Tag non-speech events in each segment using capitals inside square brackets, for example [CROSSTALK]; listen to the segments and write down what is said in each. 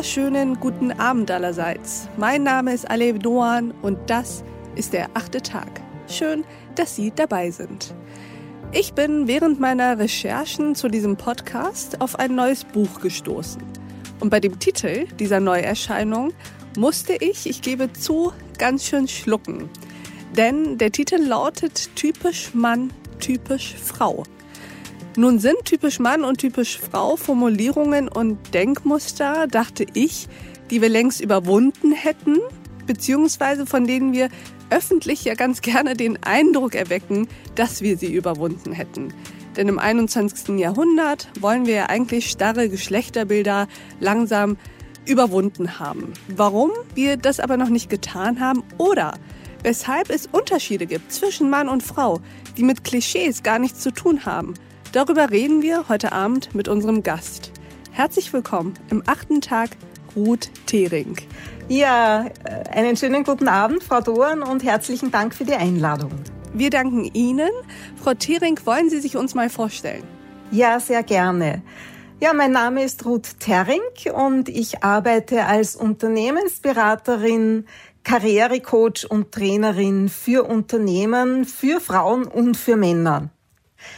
wunderschönen guten Abend allerseits. Mein Name ist Alev Doan und das ist der achte Tag. Schön, dass Sie dabei sind. Ich bin während meiner Recherchen zu diesem Podcast auf ein neues Buch gestoßen. Und bei dem Titel dieser Neuerscheinung musste ich, ich gebe zu, ganz schön schlucken. Denn der Titel lautet Typisch Mann, typisch Frau. Nun sind typisch Mann und typisch Frau Formulierungen und Denkmuster, dachte ich, die wir längst überwunden hätten, beziehungsweise von denen wir öffentlich ja ganz gerne den Eindruck erwecken, dass wir sie überwunden hätten. Denn im 21. Jahrhundert wollen wir ja eigentlich starre Geschlechterbilder langsam überwunden haben. Warum wir das aber noch nicht getan haben oder weshalb es Unterschiede gibt zwischen Mann und Frau, die mit Klischees gar nichts zu tun haben – Darüber reden wir heute Abend mit unserem Gast. Herzlich willkommen im achten Tag Ruth Thering. Ja, äh, einen schönen guten Abend, Frau Doan, und herzlichen Dank für die Einladung. Wir danken Ihnen. Frau Thering, wollen Sie sich uns mal vorstellen? Ja, sehr gerne. Ja, mein Name ist Ruth Thering und ich arbeite als Unternehmensberaterin, Karrierecoach und Trainerin für Unternehmen, für Frauen und für Männer.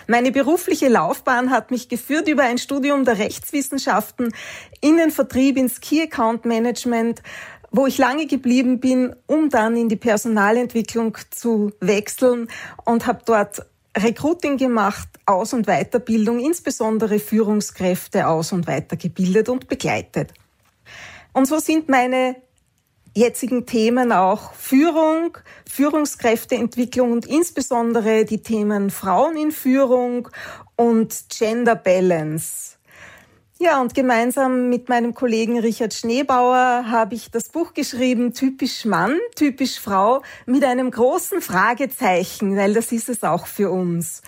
Meine berufliche Laufbahn hat mich geführt über ein Studium der Rechtswissenschaften in den Vertrieb ins Key Account Management, wo ich lange geblieben bin, um dann in die Personalentwicklung zu wechseln und habe dort Recruiting gemacht, Aus- und Weiterbildung, insbesondere Führungskräfte aus- und weitergebildet und begleitet. Und so sind meine jetzigen Themen auch Führung, Führungskräfteentwicklung und insbesondere die Themen Frauen in Führung und Gender Balance. Ja, und gemeinsam mit meinem Kollegen Richard Schneebauer habe ich das Buch geschrieben, Typisch Mann, typisch Frau, mit einem großen Fragezeichen, weil das ist es auch für uns.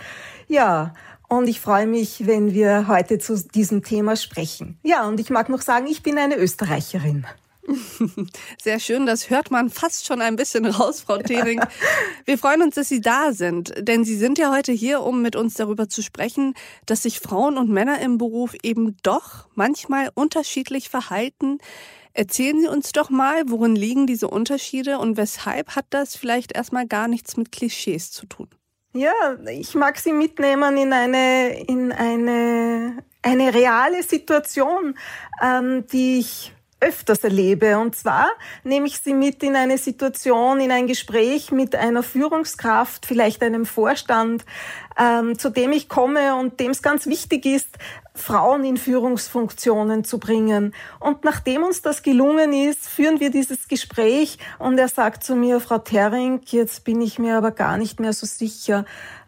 Ja, und ich freue mich, wenn wir heute zu diesem Thema sprechen. Ja, und ich mag noch sagen, ich bin eine Österreicherin. Sehr schön, das hört man fast schon ein bisschen raus, Frau Thering. Wir freuen uns, dass Sie da sind, denn Sie sind ja heute hier, um mit uns darüber zu sprechen, dass sich Frauen und Männer im Beruf eben doch manchmal unterschiedlich verhalten. Erzählen Sie uns doch mal, worin liegen diese Unterschiede und weshalb hat das vielleicht erstmal gar nichts mit Klischees zu tun? Ja, ich mag Sie mitnehmen in eine, in eine, eine reale Situation, ähm, die ich öfters erlebe. Und zwar nehme ich sie mit in eine Situation, in ein Gespräch mit einer Führungskraft, vielleicht einem Vorstand, ähm, zu dem ich komme und dem es ganz wichtig ist, Frauen in Führungsfunktionen zu bringen. Und nachdem uns das gelungen ist, führen wir dieses Gespräch und er sagt zu mir, Frau Terring, jetzt bin ich mir aber gar nicht mehr so sicher,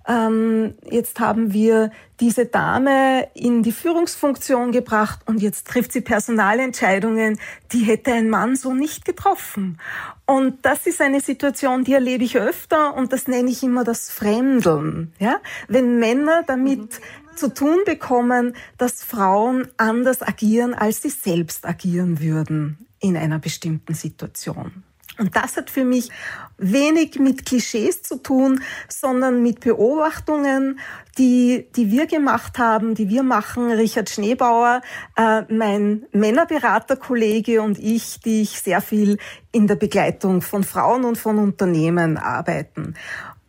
ähm, jetzt haben wir diese Dame in die Führungsfunktion gebracht und jetzt trifft sie Personalentscheidungen, die hätte ein Mann so nicht getroffen. Und das ist eine Situation, die erlebe ich öfter und das nenne ich immer das Fremdeln. Ja? Wenn Männer damit mhm. Zu tun bekommen, dass Frauen anders agieren, als sie selbst agieren würden in einer bestimmten Situation. Und das hat für mich wenig mit Klischees zu tun, sondern mit Beobachtungen, die, die wir gemacht haben, die wir machen, Richard Schneebauer, äh, mein Männerberaterkollege und ich, die ich sehr viel in der Begleitung von Frauen und von Unternehmen arbeiten.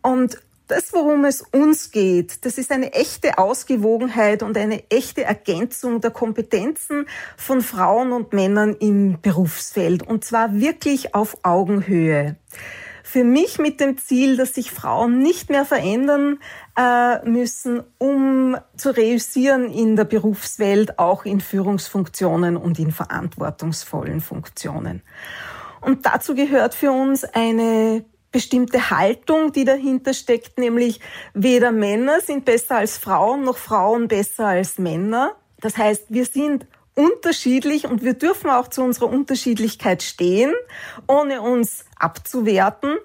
Und das, worum es uns geht, das ist eine echte Ausgewogenheit und eine echte Ergänzung der Kompetenzen von Frauen und Männern im Berufsfeld. Und zwar wirklich auf Augenhöhe. Für mich mit dem Ziel, dass sich Frauen nicht mehr verändern äh, müssen, um zu reüssieren in der Berufswelt, auch in Führungsfunktionen und in verantwortungsvollen Funktionen. Und dazu gehört für uns eine bestimmte Haltung, die dahinter steckt, nämlich weder Männer sind besser als Frauen, noch Frauen besser als Männer. Das heißt, wir sind unterschiedlich und wir dürfen auch zu unserer Unterschiedlichkeit stehen, ohne uns abzuwerten.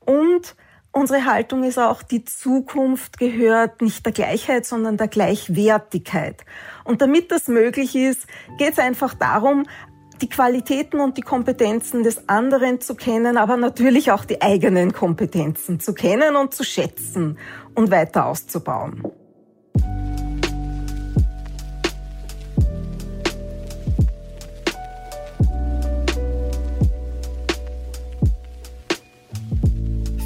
Und unsere Haltung ist auch, die Zukunft gehört nicht der Gleichheit, sondern der Gleichwertigkeit. Und damit das möglich ist, geht es einfach darum, die Qualitäten und die Kompetenzen des anderen zu kennen, aber natürlich auch die eigenen Kompetenzen zu kennen und zu schätzen und weiter auszubauen.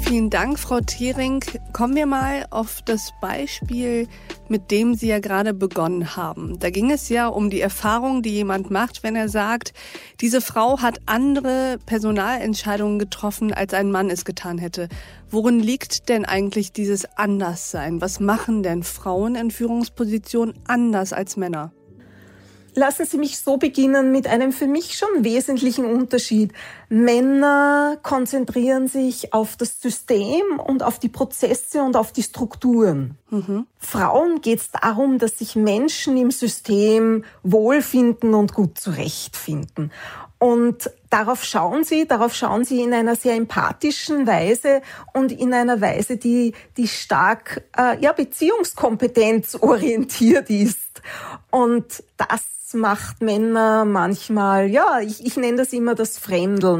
Vielen Dank, Frau Thering. Kommen wir mal auf das Beispiel, mit dem Sie ja gerade begonnen haben. Da ging es ja um die Erfahrung, die jemand macht, wenn er sagt, diese Frau hat andere Personalentscheidungen getroffen, als ein Mann es getan hätte. Worin liegt denn eigentlich dieses Anderssein? Was machen denn Frauen in Führungspositionen anders als Männer? Lassen Sie mich so beginnen mit einem für mich schon wesentlichen Unterschied. Männer konzentrieren sich auf das System und auf die Prozesse und auf die Strukturen. Mhm. Frauen geht es darum, dass sich Menschen im System wohlfinden und gut zurechtfinden. Und darauf schauen sie, darauf schauen sie in einer sehr empathischen Weise und in einer Weise, die, die stark äh, ja, beziehungskompetenzorientiert ist. Und das macht Männer manchmal, ja, ich, ich nenne das immer das Fremdeln,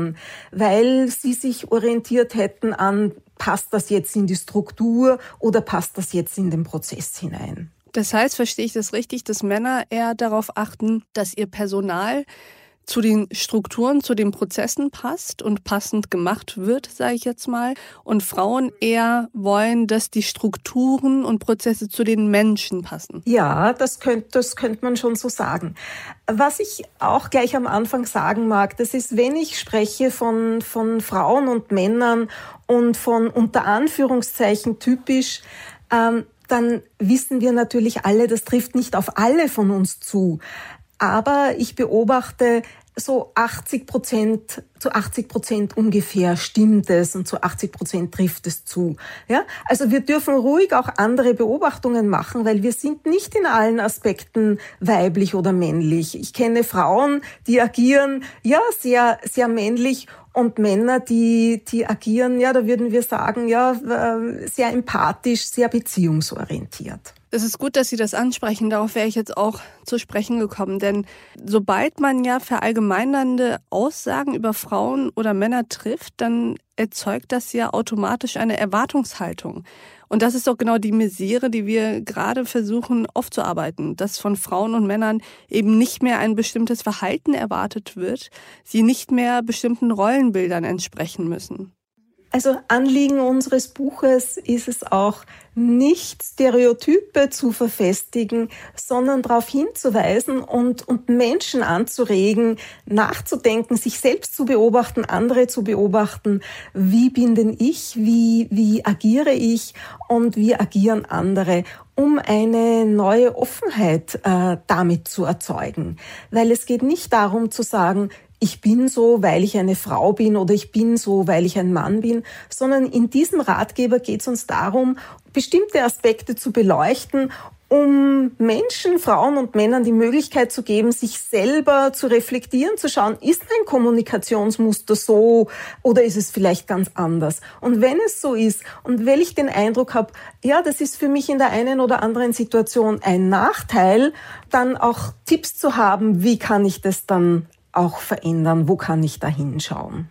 weil sie sich orientiert hätten an, passt das jetzt in die Struktur oder passt das jetzt in den Prozess hinein. Das heißt, verstehe ich das richtig, dass Männer eher darauf achten, dass ihr Personal zu den Strukturen, zu den Prozessen passt und passend gemacht wird, sage ich jetzt mal. Und Frauen eher wollen, dass die Strukturen und Prozesse zu den Menschen passen. Ja, das könnte das könnte man schon so sagen. Was ich auch gleich am Anfang sagen mag, das ist, wenn ich spreche von, von Frauen und Männern und von unter Anführungszeichen typisch, ähm, dann wissen wir natürlich alle, das trifft nicht auf alle von uns zu. Aber ich beobachte so 80 Prozent, zu 80 Prozent ungefähr stimmt es und zu 80 Prozent trifft es zu. Ja, also wir dürfen ruhig auch andere Beobachtungen machen, weil wir sind nicht in allen Aspekten weiblich oder männlich. Ich kenne Frauen, die agieren, ja, sehr, sehr männlich und Männer, die, die agieren, ja, da würden wir sagen, ja, äh, sehr empathisch, sehr beziehungsorientiert. Es ist gut, dass Sie das ansprechen. Darauf wäre ich jetzt auch zu sprechen gekommen. Denn sobald man ja verallgemeinernde Aussagen über Frauen oder Männer trifft, dann erzeugt das ja automatisch eine Erwartungshaltung. Und das ist doch genau die Misere, die wir gerade versuchen aufzuarbeiten, dass von Frauen und Männern eben nicht mehr ein bestimmtes Verhalten erwartet wird, sie nicht mehr bestimmten Rollenbildern entsprechen müssen. Also Anliegen unseres Buches ist es auch, nicht Stereotype zu verfestigen, sondern darauf hinzuweisen und, und Menschen anzuregen, nachzudenken, sich selbst zu beobachten, andere zu beobachten. Wie bin denn ich? Wie, wie agiere ich? Und wie agieren andere? um eine neue Offenheit äh, damit zu erzeugen. Weil es geht nicht darum zu sagen, ich bin so, weil ich eine Frau bin oder ich bin so, weil ich ein Mann bin, sondern in diesem Ratgeber geht es uns darum, bestimmte Aspekte zu beleuchten, um Menschen, Frauen und Männern die Möglichkeit zu geben, sich selber zu reflektieren, zu schauen, ist mein Kommunikationsmuster so oder ist es vielleicht ganz anders? Und wenn es so ist und wenn ich den Eindruck habe, ja, das ist für mich in der einen oder anderen Situation ein Nachteil, dann auch Tipps zu haben, wie kann ich das dann auch verändern? Wo kann ich da hinschauen?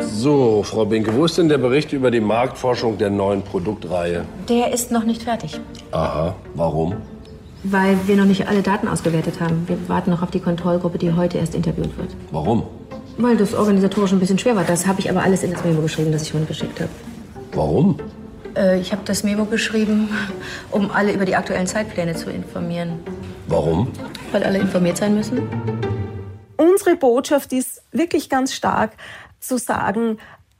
So, Frau Binke, wo ist denn der Bericht über die Marktforschung der neuen Produktreihe? Der ist noch nicht fertig. Aha, warum? Weil wir noch nicht alle Daten ausgewertet haben. Wir warten noch auf die Kontrollgruppe, die heute erst interviewt wird. Warum? Weil das organisatorisch ein bisschen schwer war. Das habe ich aber alles in das Memo geschrieben, das ich heute geschickt habe. Warum? Äh, ich habe das Memo geschrieben, um alle über die aktuellen Zeitpläne zu informieren. Warum? Weil alle informiert sein müssen. Unsere Botschaft ist wirklich ganz stark zu sagen,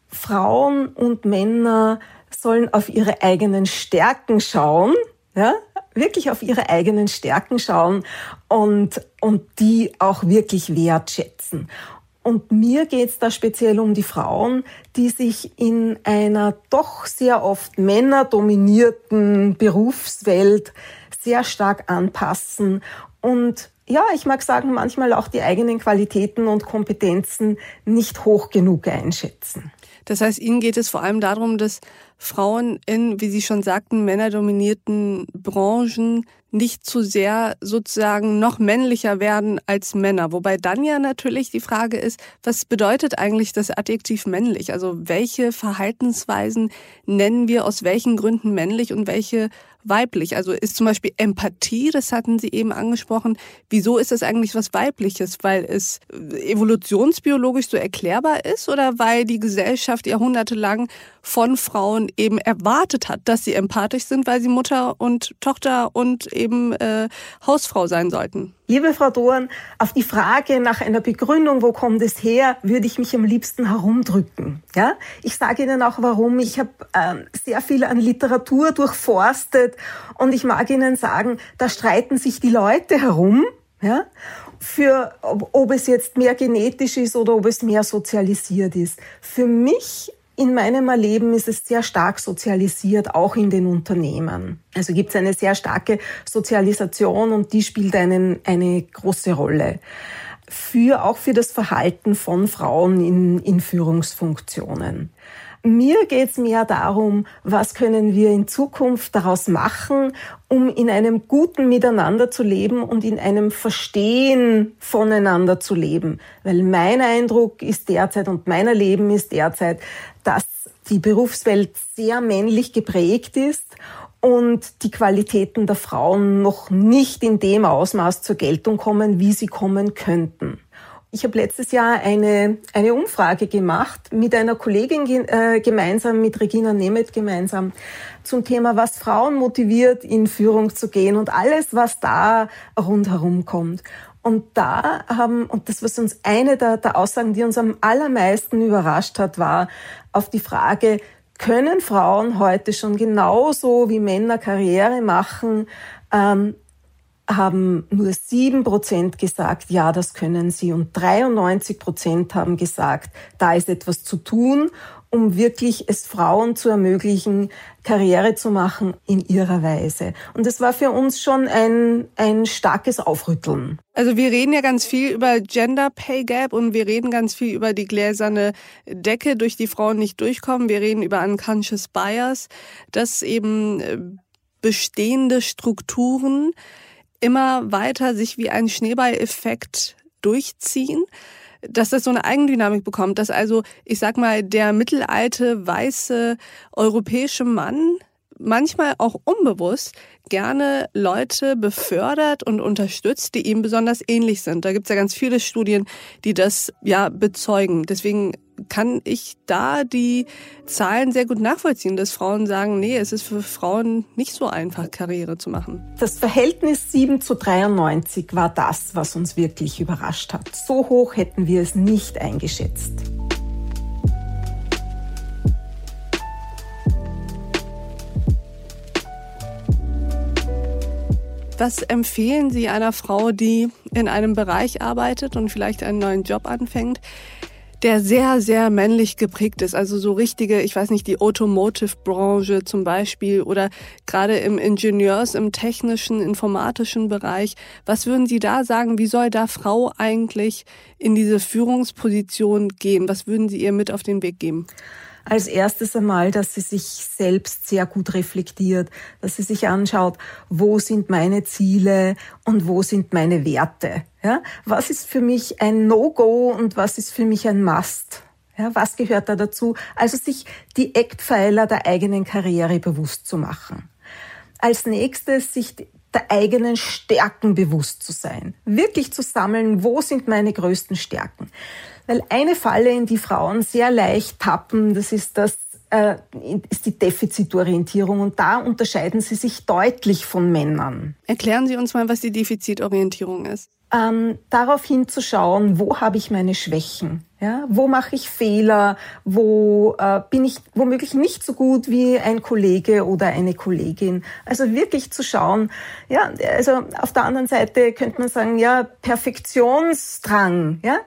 Frauen und Männer sollen auf ihre eigenen Stärken schauen, ja, wirklich auf ihre eigenen Stärken schauen und, und die auch wirklich wertschätzen. Und mir geht es da speziell um die Frauen, die sich in einer doch sehr oft männerdominierten Berufswelt sehr stark anpassen und ja, ich mag sagen, manchmal auch die eigenen Qualitäten und Kompetenzen nicht hoch genug einschätzen. Das heißt, Ihnen geht es vor allem darum, dass Frauen in, wie Sie schon sagten, männerdominierten Branchen nicht zu sehr sozusagen noch männlicher werden als Männer. Wobei dann ja natürlich die Frage ist, was bedeutet eigentlich das Adjektiv männlich? Also welche Verhaltensweisen nennen wir aus welchen Gründen männlich und welche weiblich? Also ist zum Beispiel Empathie, das hatten Sie eben angesprochen, wieso ist das eigentlich was Weibliches? Weil es evolutionsbiologisch so erklärbar ist oder weil die Gesellschaft jahrhundertelang von Frauen eben erwartet hat, dass sie empathisch sind, weil sie Mutter und Tochter und eben äh, Hausfrau sein sollten? Liebe Frau Dohan, auf die Frage nach einer Begründung, wo kommt es her, würde ich mich am liebsten herumdrücken. Ja? Ich sage Ihnen auch warum. Ich habe äh, sehr viel an Literatur durchforstet und ich mag Ihnen sagen, da streiten sich die Leute herum. Ja? Für, ob, ob es jetzt mehr genetisch ist oder ob es mehr sozialisiert ist. Für mich in meinem Erleben ist es sehr stark sozialisiert, auch in den Unternehmen. Also gibt es eine sehr starke Sozialisation und die spielt einen, eine große Rolle. Für, auch für das Verhalten von Frauen in, in Führungsfunktionen. Mir geht es mehr darum, was können wir in Zukunft daraus machen, um in einem guten Miteinander zu leben und in einem Verstehen voneinander zu leben. Weil mein Eindruck ist derzeit und mein Erleben ist derzeit, dass die Berufswelt sehr männlich geprägt ist und die Qualitäten der Frauen noch nicht in dem Ausmaß zur Geltung kommen, wie sie kommen könnten. Ich habe letztes Jahr eine, eine Umfrage gemacht mit einer Kollegin äh, gemeinsam, mit Regina Nemeth gemeinsam, zum Thema, was Frauen motiviert, in Führung zu gehen und alles, was da rundherum kommt. Und da haben, und das was uns eine der, der Aussagen, die uns am allermeisten überrascht hat, war auf die Frage, können Frauen heute schon genauso wie Männer Karriere machen, ähm, haben nur sieben Prozent gesagt, ja, das können sie. Und 93 Prozent haben gesagt, da ist etwas zu tun, um wirklich es Frauen zu ermöglichen, Karriere zu machen in ihrer Weise. Und das war für uns schon ein, ein starkes Aufrütteln. Also wir reden ja ganz viel über Gender Pay Gap und wir reden ganz viel über die gläserne Decke, durch die Frauen nicht durchkommen. Wir reden über Unconscious Bias, dass eben äh, bestehende Strukturen immer weiter sich wie ein Schneeballeffekt durchziehen, dass das so eine Eigendynamik bekommt, dass also, ich sag mal, der mittelalte, weiße, europäische Mann manchmal auch unbewusst gerne Leute befördert und unterstützt, die ihm besonders ähnlich sind. Da gibt's ja ganz viele Studien, die das ja bezeugen. Deswegen kann ich da die Zahlen sehr gut nachvollziehen, dass Frauen sagen, nee, es ist für Frauen nicht so einfach, Karriere zu machen. Das Verhältnis 7 zu 93 war das, was uns wirklich überrascht hat. So hoch hätten wir es nicht eingeschätzt. Was empfehlen Sie einer Frau, die in einem Bereich arbeitet und vielleicht einen neuen Job anfängt, der sehr, sehr männlich geprägt ist. Also so richtige, ich weiß nicht, die Automotive-Branche zum Beispiel oder gerade im Ingenieurs-, im technischen, informatischen Bereich. Was würden Sie da sagen? Wie soll da Frau eigentlich in diese Führungsposition gehen? Was würden Sie ihr mit auf den Weg geben? Als erstes einmal, dass sie sich selbst sehr gut reflektiert, dass sie sich anschaut, wo sind meine Ziele und wo sind meine Werte. Ja? Was ist für mich ein No-Go und was ist für mich ein Must? Ja, was gehört da dazu? Also sich die Eckpfeiler der eigenen Karriere bewusst zu machen. Als nächstes sich der eigenen Stärken bewusst zu sein. Wirklich zu sammeln, wo sind meine größten Stärken. Weil eine Falle, in die Frauen sehr leicht tappen, das ist das äh, ist die Defizitorientierung und da unterscheiden sie sich deutlich von Männern. Erklären Sie uns mal, was die Defizitorientierung ist. Ähm, darauf hinzuschauen, wo habe ich meine Schwächen? Ja, wo mache ich Fehler? Wo äh, bin ich womöglich nicht so gut wie ein Kollege oder eine Kollegin? Also wirklich zu schauen. Ja, also auf der anderen Seite könnte man sagen, ja, Perfektionsdrang. Ja,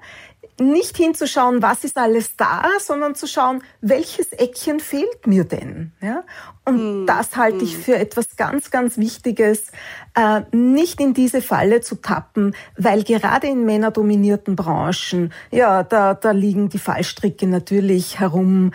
nicht hinzuschauen, was ist alles da, sondern zu schauen, welches Eckchen fehlt mir denn. Ja? Und mm, das halte ich hm. für etwas ganz, ganz Wichtiges, äh, nicht in diese Falle zu tappen, weil gerade in männerdominierten Branchen, ja, da, da liegen die Fallstricke natürlich herum,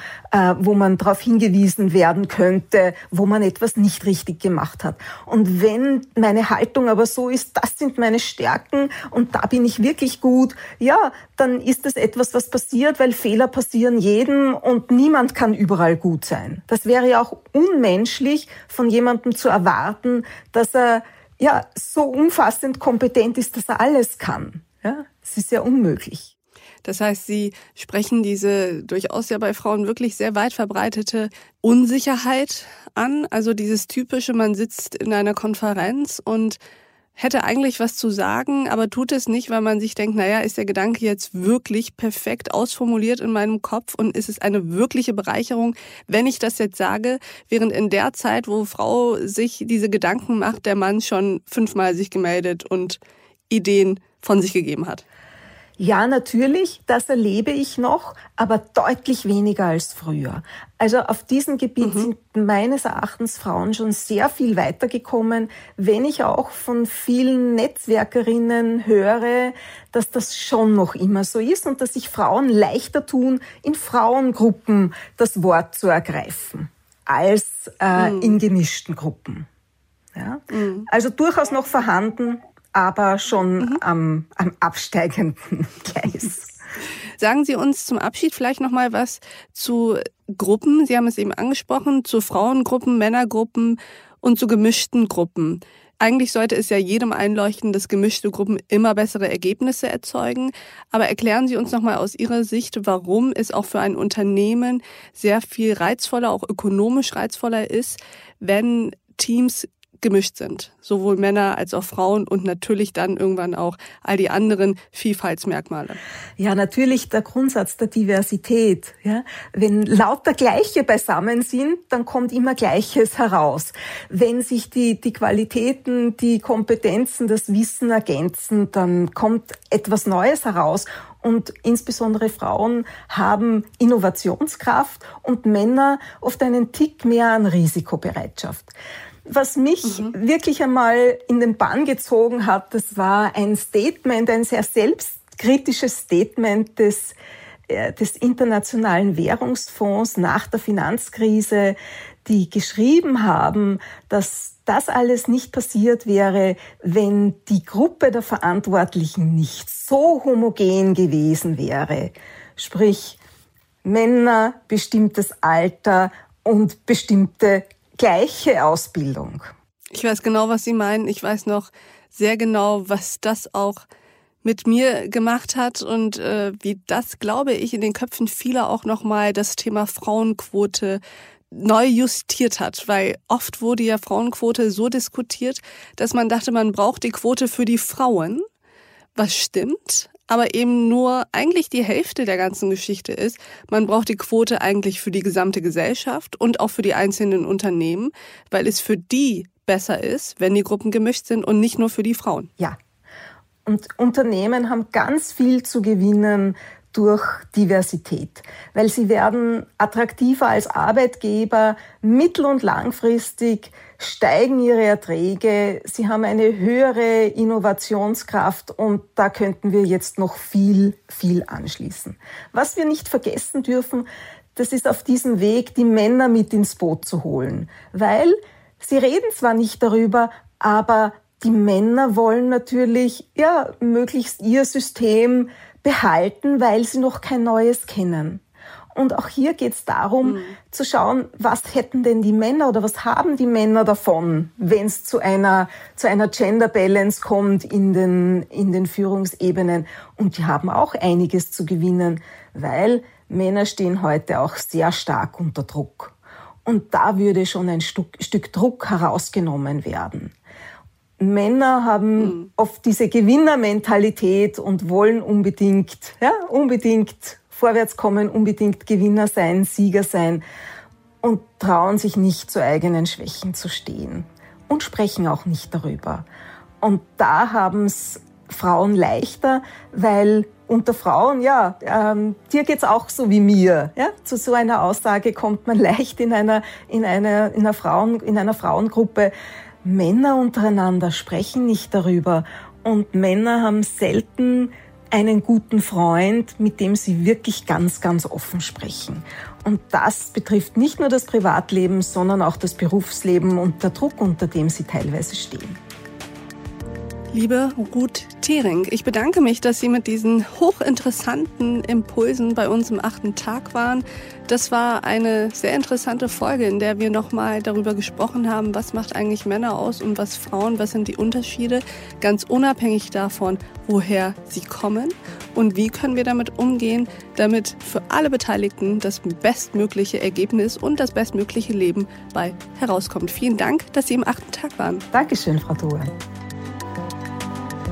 wo man darauf hingewiesen werden könnte, wo man etwas nicht richtig gemacht hat. Und wenn meine Haltung aber so ist, das sind meine Stärken und da bin ich wirklich gut, ja, dann ist das etwas, was passiert, weil Fehler passieren jedem und niemand kann überall gut sein. Das wäre ja auch unmenschlich von jemandem zu erwarten, dass er ja so umfassend kompetent ist, dass er alles kann. Ja, es ist ja unmöglich. Das heißt, Sie sprechen diese durchaus ja bei Frauen wirklich sehr weit verbreitete Unsicherheit an. Also dieses typische, man sitzt in einer Konferenz und hätte eigentlich was zu sagen, aber tut es nicht, weil man sich denkt, naja, ist der Gedanke jetzt wirklich perfekt ausformuliert in meinem Kopf und ist es eine wirkliche Bereicherung, wenn ich das jetzt sage, während in der Zeit, wo Frau sich diese Gedanken macht, der Mann schon fünfmal sich gemeldet und Ideen von sich gegeben hat. Ja, natürlich, das erlebe ich noch, aber deutlich weniger als früher. Also auf diesem Gebiet mhm. sind meines Erachtens Frauen schon sehr viel weitergekommen, wenn ich auch von vielen Netzwerkerinnen höre, dass das schon noch immer so ist und dass sich Frauen leichter tun, in Frauengruppen das Wort zu ergreifen, als äh, mhm. in gemischten Gruppen. Ja? Mhm. Also durchaus noch vorhanden, aber schon mhm. am, am absteigenden [LAUGHS] Gleis. Sagen Sie uns zum Abschied vielleicht noch mal was zu Gruppen. Sie haben es eben angesprochen, zu Frauengruppen, Männergruppen und zu gemischten Gruppen. Eigentlich sollte es ja jedem einleuchten, dass gemischte Gruppen immer bessere Ergebnisse erzeugen. Aber erklären Sie uns noch mal aus Ihrer Sicht, warum es auch für ein Unternehmen sehr viel reizvoller, auch ökonomisch reizvoller ist, wenn Teams gemischt sind. Sowohl Männer als auch Frauen und natürlich dann irgendwann auch all die anderen Vielfaltsmerkmale. Ja, natürlich der Grundsatz der Diversität. Ja? Wenn lauter Gleiche beisammen sind, dann kommt immer Gleiches heraus. Wenn sich die, die Qualitäten, die Kompetenzen, das Wissen ergänzen, dann kommt etwas Neues heraus und insbesondere Frauen haben Innovationskraft und Männer oft einen Tick mehr an Risikobereitschaft. Was mich mhm. wirklich einmal in den Bann gezogen hat, das war ein Statement, ein sehr selbstkritisches Statement des, äh, des Internationalen Währungsfonds nach der Finanzkrise, die geschrieben haben, dass das alles nicht passiert wäre, wenn die Gruppe der Verantwortlichen nicht so homogen gewesen wäre. Sprich, Männer, bestimmtes Alter und bestimmte gleiche Ausbildung. Ich weiß genau, was Sie meinen. Ich weiß noch sehr genau, was das auch mit mir gemacht hat und äh, wie das, glaube ich, in den Köpfen vieler auch nochmal das Thema Frauenquote neu justiert hat, weil oft wurde ja Frauenquote so diskutiert, dass man dachte, man braucht die Quote für die Frauen, was stimmt, aber eben nur eigentlich die Hälfte der ganzen Geschichte ist. Man braucht die Quote eigentlich für die gesamte Gesellschaft und auch für die einzelnen Unternehmen, weil es für die besser ist, wenn die Gruppen gemischt sind und nicht nur für die Frauen. Ja. Und Unternehmen haben ganz viel zu gewinnen durch Diversität, weil sie werden attraktiver als Arbeitgeber, mittel- und langfristig steigen ihre Erträge, sie haben eine höhere Innovationskraft und da könnten wir jetzt noch viel, viel anschließen. Was wir nicht vergessen dürfen, das ist auf diesem Weg, die Männer mit ins Boot zu holen, weil sie reden zwar nicht darüber, aber die Männer wollen natürlich, ja, möglichst ihr System behalten, weil sie noch kein neues kennen. Und auch hier geht es darum, mhm. zu schauen, was hätten denn die Männer oder was haben die Männer davon, wenn es zu einer, zu einer Gender Balance kommt in den, in den Führungsebenen. Und die haben auch einiges zu gewinnen, weil Männer stehen heute auch sehr stark unter Druck. Und da würde schon ein Stück, Stück Druck herausgenommen werden. Männer haben mhm. oft diese Gewinnermentalität und wollen unbedingt, ja, unbedingt vorwärts kommen, unbedingt Gewinner sein, Sieger sein und trauen sich nicht zu eigenen Schwächen zu stehen und sprechen auch nicht darüber. Und da haben es Frauen leichter, weil unter Frauen, ja, ähm, dir geht's auch so wie mir. Ja? Zu so einer Aussage kommt man [LAUGHS] leicht in einer, in einer, in einer, Frauen, in einer Frauengruppe. Männer untereinander sprechen nicht darüber und Männer haben selten einen guten Freund, mit dem sie wirklich ganz, ganz offen sprechen. Und das betrifft nicht nur das Privatleben, sondern auch das Berufsleben und der Druck, unter dem sie teilweise stehen. Liebe Ruth Thering, ich bedanke mich, dass Sie mit diesen hochinteressanten Impulsen bei uns im achten Tag waren. Das war eine sehr interessante Folge, in der wir nochmal darüber gesprochen haben, was macht eigentlich Männer aus und was Frauen, was sind die Unterschiede, ganz unabhängig davon, woher sie kommen und wie können wir damit umgehen, damit für alle Beteiligten das bestmögliche Ergebnis und das bestmögliche Leben bei herauskommt. Vielen Dank, dass Sie im achten Tag waren. Dankeschön, Frau Duan.